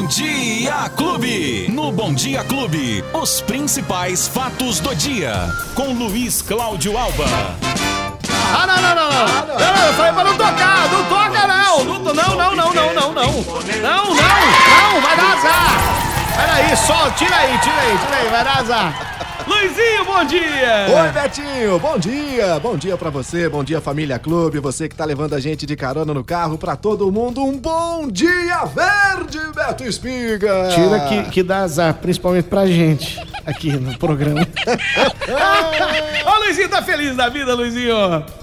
Bom Dia Clube. No Bom Dia Clube, os principais fatos do dia. Com Luiz Cláudio Alba. Ah, não, não, não, não. Não, não, eu falei pra não tocar. Não toca, não. Não, não, não, não, não, não, não. Não, não, não, vai dar azar. Peraí, só, tira aí, tira aí, tira aí, vai dar azar. Luizinho, bom dia! Oi, Betinho, bom dia! Bom dia pra você, bom dia família clube, você que tá levando a gente de carona no carro, pra todo mundo, um bom dia verde, Beto Espiga! Tira que, que dá azar, principalmente pra gente, aqui no programa. Ô, Luizinho, tá feliz da vida, Luizinho?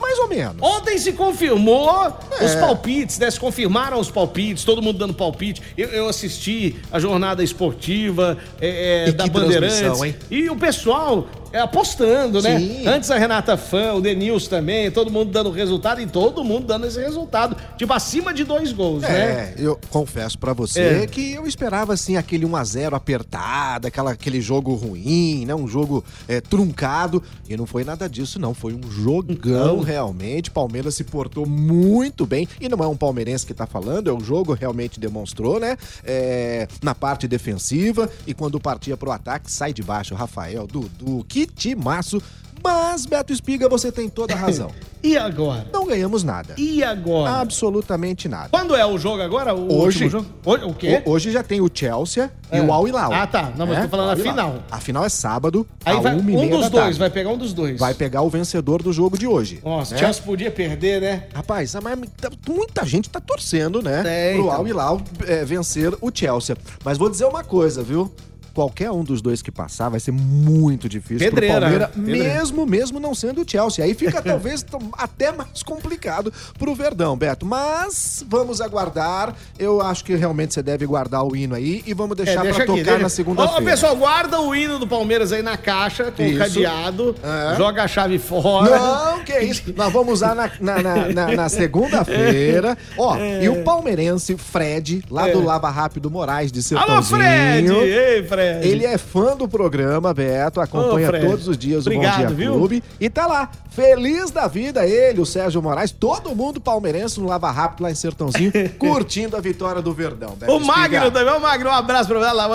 Mais ou menos. Ontem se confirmou É. os palpites, né? Se confirmaram os palpites, todo mundo dando palpite. Eu, eu assisti a jornada esportiva é, é, da Bandeirantes. E o pessoal é, apostando, né? Sim. Antes a Renata Fã, o Denils também, todo mundo dando resultado e todo mundo dando esse resultado. Tipo, acima de dois gols, né? É, eu confesso pra você É. que eu esperava assim aquele 1 a 0 apertado, aquela, aquele jogo ruim, né? Um jogo é, truncado e não foi nada disso não, foi um jogão Não. realmente. Palmeiras se portou muito bem e não é um palmeirense que tá falando, é o jogo realmente demonstrou, né? É, na parte defensiva e quando partia pro ataque sai de baixo, Rafael, Dudu, que timaço. Mas Beto Espiga, você tem toda a razão. E agora? Não ganhamos nada. E agora? Absolutamente nada. Quando é o jogo agora? O Hoje. jogo? Hoje, o quê? Ho- Hoje já tem o Chelsea e É. o Al Hilal. Ah, tá. Não, mas tô falando a final. A final é sábado, Aí vai, uma e um dos dois, tarde. vai pegar um dos dois. Vai pegar o vencedor do jogo de hoje. Nossa, né? Chelsea podia perder, né? Rapaz, mas tá- muita gente tá torcendo, né? É, pro então. Al Hilal é, vencer o Chelsea. Mas vou dizer uma coisa, viu? Qualquer um dos dois que passar vai ser muito difícil Pedreira, pro Palmeiras, né? Pedreira. mesmo mesmo não sendo o Chelsea. Aí fica talvez até mais complicado pro Verdão, Beto. Mas vamos aguardar. Eu acho que realmente você deve guardar o hino aí e vamos deixar É, pra deixa aqui, tocar deixa- na segunda-feira. pessoal, guarda o hino do Palmeiras aí na caixa, com o Isso. cadeado. É. Joga a chave fora. Não, que isso. Nós vamos usar na, na, na- na- segunda-feira. Ó, e o palmeirense Fred, lá É. do Lava Rápido Moraes de Alô, Sertãozinho. Fred! Ei, Fred! Ele é fã do programa, Beto, acompanha Ô, todos os dias Obrigado, o Bom Dia viu? Clube. E tá lá, feliz da vida, ele, o Sérgio Moraes, todo mundo palmeirense no Lava Rápido lá em Sertãozinho, curtindo a vitória do Verdão. Beto O Magno Espiga. também, o Magno, um abraço pra ela.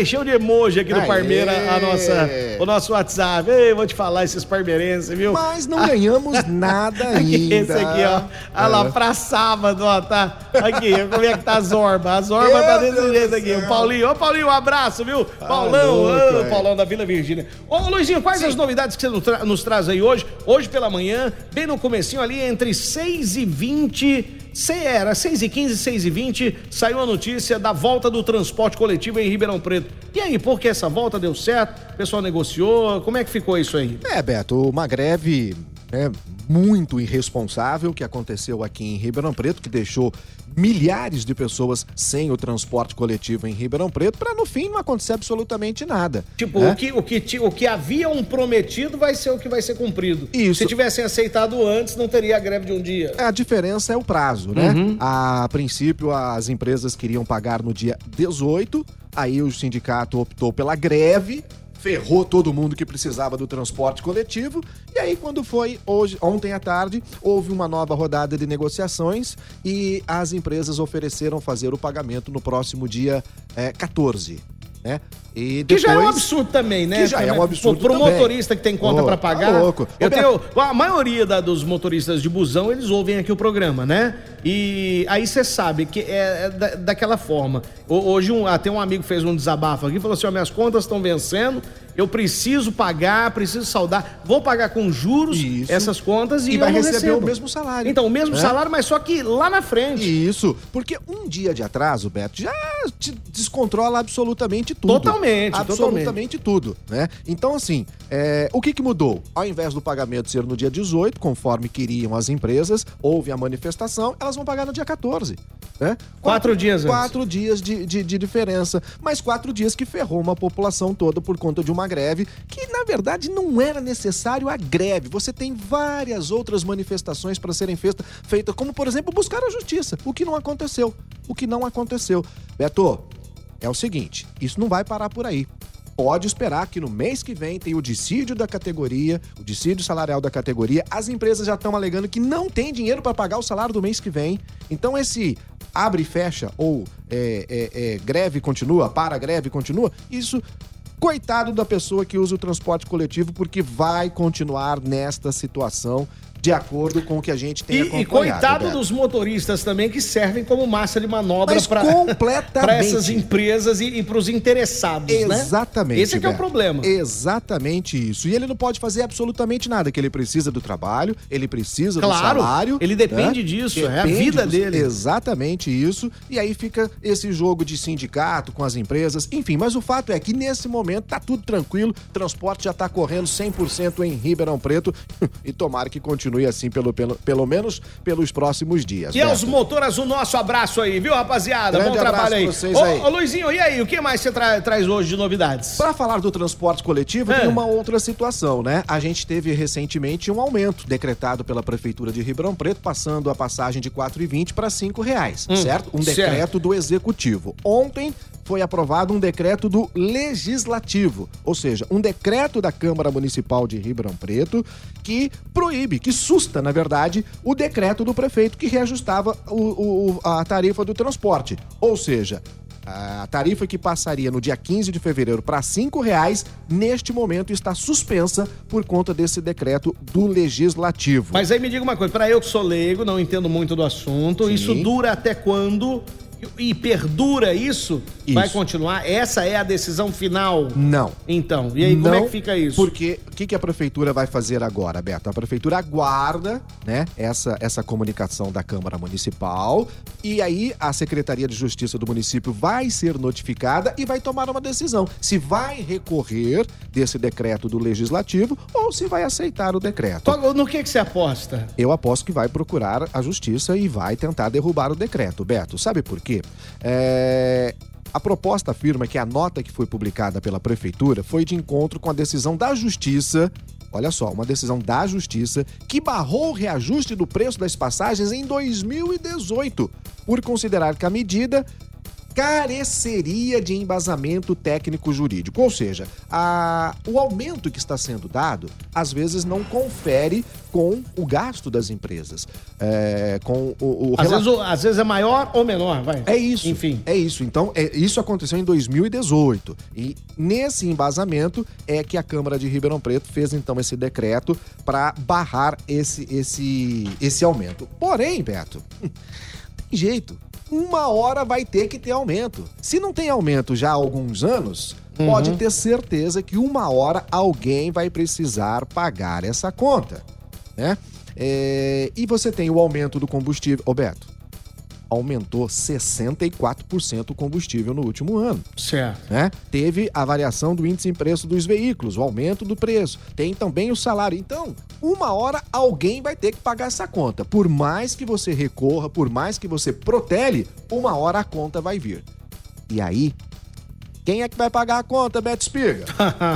Encheu de emoji aqui do Aê. Parmeira a nossa, o nosso WhatsApp. Ei, vou te falar, esses parmeirenses, viu? Mas não ganhamos nada ainda. Esse aqui, ó. Olha lá, É. pra sábado, ó, tá. Aqui, como é que tá a Zorba? A Zorba Meu tá desse Deus jeito aqui. O Paulinho, ô Paulinho, um abraço, viu? Paulão, louco, ô, é. Paulão da Vila Virgínia. Ô, Luizinho, quais as novidades que você nos, tra- nos traz aí hoje? Hoje pela manhã, bem no comecinho ali, entre 6 e 20... Se era 6 e 15, 6 e 20, saiu a notícia da volta do transporte coletivo em Ribeirão Preto. E aí, por que essa volta deu certo? O pessoal negociou? Como é que ficou isso aí? É, Beto, uma greve né, muito irresponsável que aconteceu aqui em Ribeirão Preto, que deixou milhares de pessoas sem o transporte coletivo em Ribeirão Preto, para no fim não acontecer absolutamente nada. Tipo, né? o, que, o, que, o que haviam prometido vai ser o que vai ser cumprido. Isso. Se tivessem aceitado antes, não teria a greve de um dia. A diferença é o prazo, né? Uhum. A princípio, as empresas queriam pagar no dia 18, aí o sindicato optou pela greve, ferrou todo mundo que precisava do transporte coletivo, e aí quando foi hoje, ontem à tarde, houve uma nova rodada de negociações e as empresas ofereceram fazer o pagamento no próximo dia eh, 14. Né? E Que já é um depois- absurdo também, né? Que já é um absurdo Pro também. motorista que tem conta pra tá pagar. louco. Eu tenho, a maioria da- dos motoristas de busão, eles ouvem aqui o programa, né? E aí você sabe que é, é da- daquela forma. Ho- Hoje um, até um amigo fez um desabafo aqui, falou assim, ó, minhas contas estão vencendo, eu preciso pagar, preciso saldar, vou pagar com juros Isso. essas contas e, E vai receber recebo. o mesmo salário. Então, o mesmo né? salário, mas só que lá na frente. Isso, porque um dia de atraso, Beto, já te descontrola absolutamente tudo. Totalmente, absolutamente tudo, né? Então, assim, é, o que que mudou? Ao invés do pagamento ser no dia 18, conforme queriam as empresas, houve a manifestação, elas vão pagar no dia 14, né? Quatro dias antes. Quatro dias de, de, de diferença, mas quatro dias que ferrou uma população toda por conta de uma greve, que na verdade não era necessário a greve. Você tem várias outras manifestações para serem feita, feitas, como por exemplo buscar a justiça, o que não aconteceu. O que não aconteceu. Beto, é o seguinte, isso não vai parar por aí. Pode esperar que no mês que vem tem o dissídio da categoria, o dissídio salarial da categoria. As empresas já estão alegando que não tem dinheiro para pagar o salário do mês que vem. Então esse abre e fecha, ou é, é, é, greve continua, para greve continua, isso coitado da pessoa que usa o transporte coletivo, porque vai continuar nesta situação de acordo com o que a gente tem e, acompanhado. E coitado Beto. dos motoristas também que servem como massa de manobra para essas empresas e, e para os interessados, Exatamente. Né? Esse é que é o problema. Exatamente isso. E ele não pode fazer absolutamente nada, que ele precisa do trabalho, ele precisa claro, do salário. Ele depende né? disso, depende é a vida dele. Exatamente isso. E aí fica esse jogo de sindicato com as empresas, enfim. Mas o fato é que nesse momento tá tudo tranquilo, transporte já tá correndo 100% em Ribeirão Preto e tomara que continue continue assim pelo, pelo, pelo menos pelos próximos dias. E Beto. aos motoras, o nosso abraço aí, viu, rapaziada? Grande Bom trabalho aí. Vocês aí. Ô, ô, Luizinho, e aí, o que mais você tra traz hoje de novidades? Para falar do transporte coletivo, é. tem uma outra situação, né? A gente teve recentemente um aumento decretado pela Prefeitura de Ribeirão Preto, passando a passagem de R$ 4,20 para R$ reais, hum, certo? Um decreto certo. do Executivo. Ontem foi aprovado um decreto do Legislativo, ou seja, um decreto da Câmara Municipal de Ribeirão Preto que proíbe, que susta, na verdade, o decreto do prefeito que reajustava o, o, a tarifa do transporte. Ou seja, a tarifa que passaria no dia 15 de fevereiro para R$ reais, neste momento está suspensa por conta desse decreto do legislativo. Mas aí me diga uma coisa, para eu que sou leigo, não entendo muito do assunto, Sim. isso dura até quando? E perdura isso, isso, vai continuar? Essa é a decisão final? Não. Então, e aí Não, como é que fica isso? Porque o que, que a prefeitura vai fazer agora, Beto? A prefeitura aguarda, né, essa, essa comunicação da Câmara Municipal e aí a Secretaria de Justiça do município vai ser notificada e vai tomar uma decisão se vai recorrer desse decreto do legislativo ou se vai aceitar o decreto. No que que você aposta? Eu aposto que vai procurar a justiça e vai tentar derrubar o decreto, Beto. Sabe por quê? É, a proposta afirma que a nota que foi publicada pela prefeitura foi de encontro com a decisão da justiça. Olha só, uma decisão da justiça que barrou o reajuste do preço das passagens em 2018, por considerar que a medida careceria de embasamento técnico-jurídico. Ou seja, a, o aumento que está sendo dado, às vezes, não confere com o gasto das empresas. É, com o, o às, vezes, às, vezes, é maior ou menor, vai. É isso. Enfim. É isso. Então, é, isso aconteceu em 2018. E nesse embasamento é que a Câmara de Ribeirão Preto fez, então, esse decreto para barrar esse, esse, esse aumento. Porém, Beto, tem jeito uma hora vai ter que ter aumento. Se não tem aumento já há alguns anos, uhum. pode ter certeza que uma hora alguém vai precisar pagar essa conta, né? É... e você tem o aumento do combustível. Roberto, aumentou 64% o combustível no último ano. Certo. Né? Teve a variação do índice em preço dos veículos, o aumento do preço. Tem também o salário. Então, uma hora alguém vai ter que pagar essa conta. Por mais que você recorra, por mais que você protele, uma hora a conta vai vir. E aí, quem é que vai pagar a conta, Beto Espiga?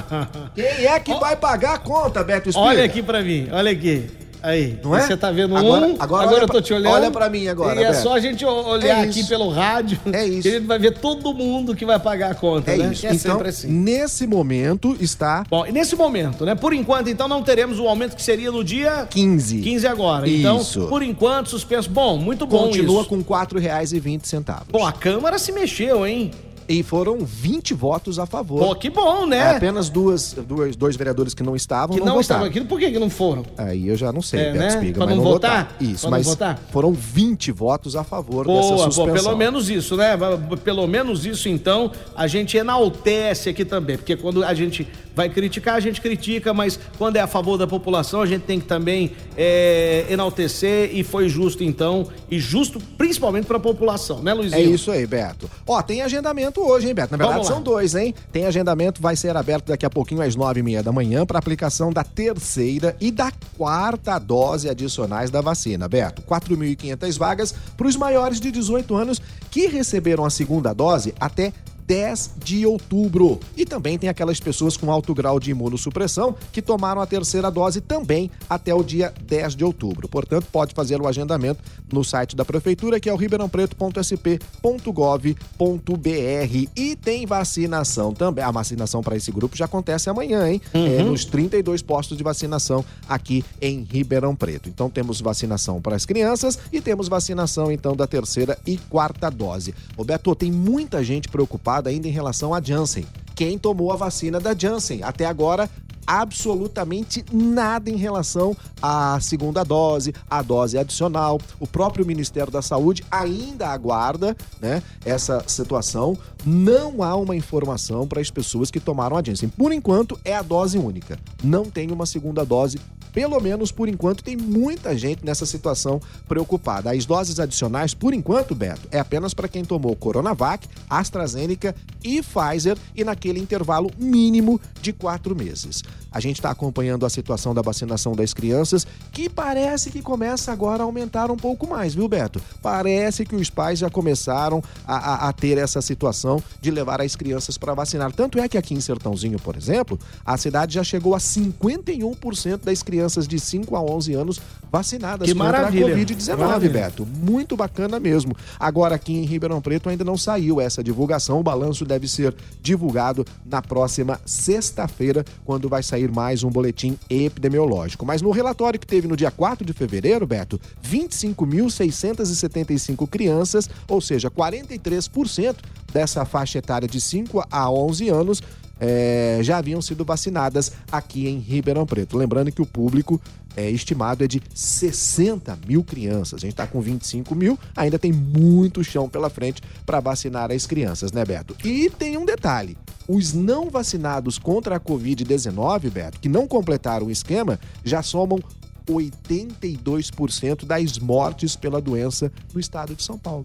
Quem é que vai pagar a conta, Beto Espiga? Olha aqui para mim, olha aqui. Aí, não é? Você tá vendo agora, um, agora, agora eu tô te olhando. Olha pra mim agora. E é só a gente olhar é aqui pelo rádio. É isso. Que a gente vai ver todo mundo que vai pagar a conta, é né? Isso. É então, assim. nesse momento está. Bom, e nesse momento, né? Por enquanto, então, não teremos o aumento que seria no dia 15. 15 agora. Então, isso. Por enquanto, suspenso. Bom, muito bom Continua isso. com R$ 4,20. Bom, a Câmara se mexeu, hein? E foram 20 votos a favor. Pô, que bom, né? É, apenas duas, duas, dois vereadores que não estavam. Que não, não estavam aqui, por que, que não foram? Aí eu já não sei, é, Beto né? Espiga, pra mas não, não votar? votar. Isso, pra mas votar? foram 20 votos a favor Boa, dessa suspensão. Pô, pelo menos isso, né? Pelo menos isso, então, a gente enaltece aqui também, porque quando a gente vai criticar, a gente critica, mas quando é a favor da população, a gente tem que também é, enaltecer e foi justo, então, e justo principalmente para a população, né, Luizinho? É isso aí, Beto. Ó, tem agendamento hoje, hein, Beto? Na verdade, são dois, hein? Tem agendamento, vai ser aberto daqui a pouquinho às nove e meia da manhã para aplicação da terceira e da quarta dose adicionais da vacina. Beto, 4.500 vagas para os maiores de 18 anos que receberam a segunda dose até 10 de outubro. E também tem aquelas pessoas com alto grau de imunossupressão que tomaram a terceira dose também até o dia 10 de outubro. Portanto, pode fazer o agendamento no site da prefeitura, que é o ribeirãopreto.sp.gov.br. E tem vacinação também. A vacinação para esse grupo já acontece amanhã, hein? Uhum. É, nos 32 postos de vacinação aqui em Ribeirão Preto. Então temos vacinação para as crianças e temos vacinação então da terceira e quarta dose. Roberto, tem muita gente preocupada ainda em relação à Janssen. Quem tomou a vacina da Janssen? Até agora absolutamente nada em relação à segunda dose, à dose adicional. O próprio Ministério da Saúde ainda aguarda né, essa situação. Não há uma informação para as pessoas que tomaram a Janssen. Por enquanto, é a dose única. Não tem uma segunda dose pelo menos por enquanto, tem muita gente nessa situação preocupada. As doses adicionais, por enquanto, Beto, é apenas para quem tomou Coronavac, AstraZeneca e Pfizer e naquele intervalo mínimo de quatro meses. A gente está acompanhando a situação da vacinação das crianças, que parece que começa agora a aumentar um pouco mais, viu, Beto? Parece que os pais já começaram a, a, a ter essa situação de levar as crianças para vacinar. Tanto é que aqui em Sertãozinho, por exemplo, a cidade já chegou a 51% das crianças de 5 a 11 anos vacinadas que contra maravilha. a Covid-19, Beto. Muito bacana mesmo. Agora, aqui em Ribeirão Preto ainda não saiu essa divulgação. O balanço deve ser divulgado na próxima sexta-feira, quando vai sair mais um boletim epidemiológico. Mas no relatório que teve no dia 4 de fevereiro, Beto, 25.675 crianças, ou seja, 43% dessa faixa etária de 5 a 11 anos, é, já haviam sido vacinadas aqui em Ribeirão Preto. Lembrando que o público é, estimado é de 60 mil crianças. A gente está com 25 mil, ainda tem muito chão pela frente para vacinar as crianças, né, Beto? E tem um detalhe: os não vacinados contra a Covid-19, Beto, que não completaram o esquema, já somam 82% das mortes pela doença no estado de São Paulo.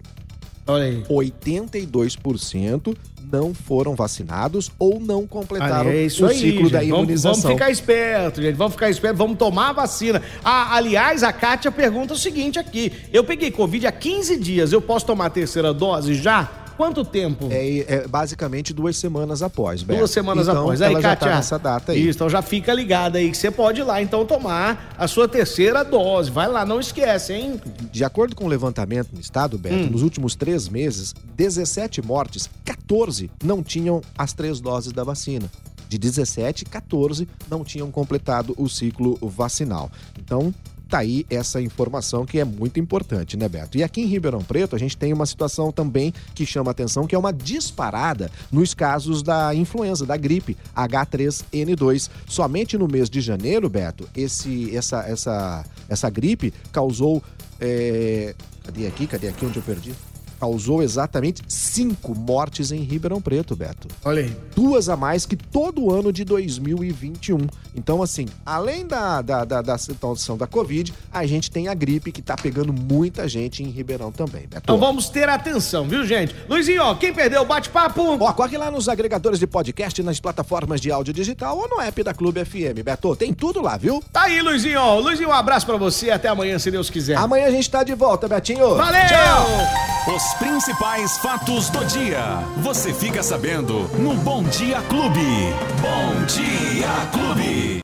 Olha aí. 82% não foram vacinados ou não completaram é o ciclo aí, da imunização. Vamos, vamos, ficar esperto, gente. Vamos ficar esperto, vamos tomar a vacina. Ah, aliás, a Kátia pergunta o seguinte aqui: eu peguei Covid há 15 dias, eu posso tomar a terceira dose já? Quanto tempo? É, é basicamente duas semanas após, Beto. Duas semanas então, após. Aí, ela Kátia, já tá nessa data aí. Isso, então já fica ligada aí que você pode ir lá então tomar a sua terceira dose. Vai lá, não esquece, hein? De acordo com o levantamento no estado, Beto, hum. nos últimos três meses, 17 mortes, 14 não tinham as três doses da vacina de 17, 14 não tinham completado o ciclo vacinal. Então, tá aí essa informação que é muito importante, né, Beto? E aqui em Ribeirão Preto, a gente tem uma situação também que chama atenção, que é uma disparada nos casos da influenza, da gripe H3N2. Somente no mês de janeiro, Beto, esse, essa, essa, essa gripe causou. É... Cadê aqui? Cadê aqui onde eu perdi? causou exatamente cinco mortes em Ribeirão Preto, Beto. Olha aí. Duas a mais que todo ano de 2021. Então, assim, além da, da, da, da situação da Covid, a gente tem a gripe que tá pegando muita gente em Ribeirão também, Beto. Então vamos ter atenção, viu, gente? Luizinho, ó, quem perdeu o bate-papo? Ó, corre lá nos agregadores de podcast, nas plataformas de áudio digital ou no app da Clube FM, Beto. Tem tudo lá, viu? Tá aí, Luizinho. Luizinho, um abraço para você. Até amanhã, se Deus quiser. Amanhã a gente tá de volta, Betinho. Valeu! Tchau! Os principais fatos do dia. Você fica sabendo no Bom Dia Clube. Bom Dia Clube.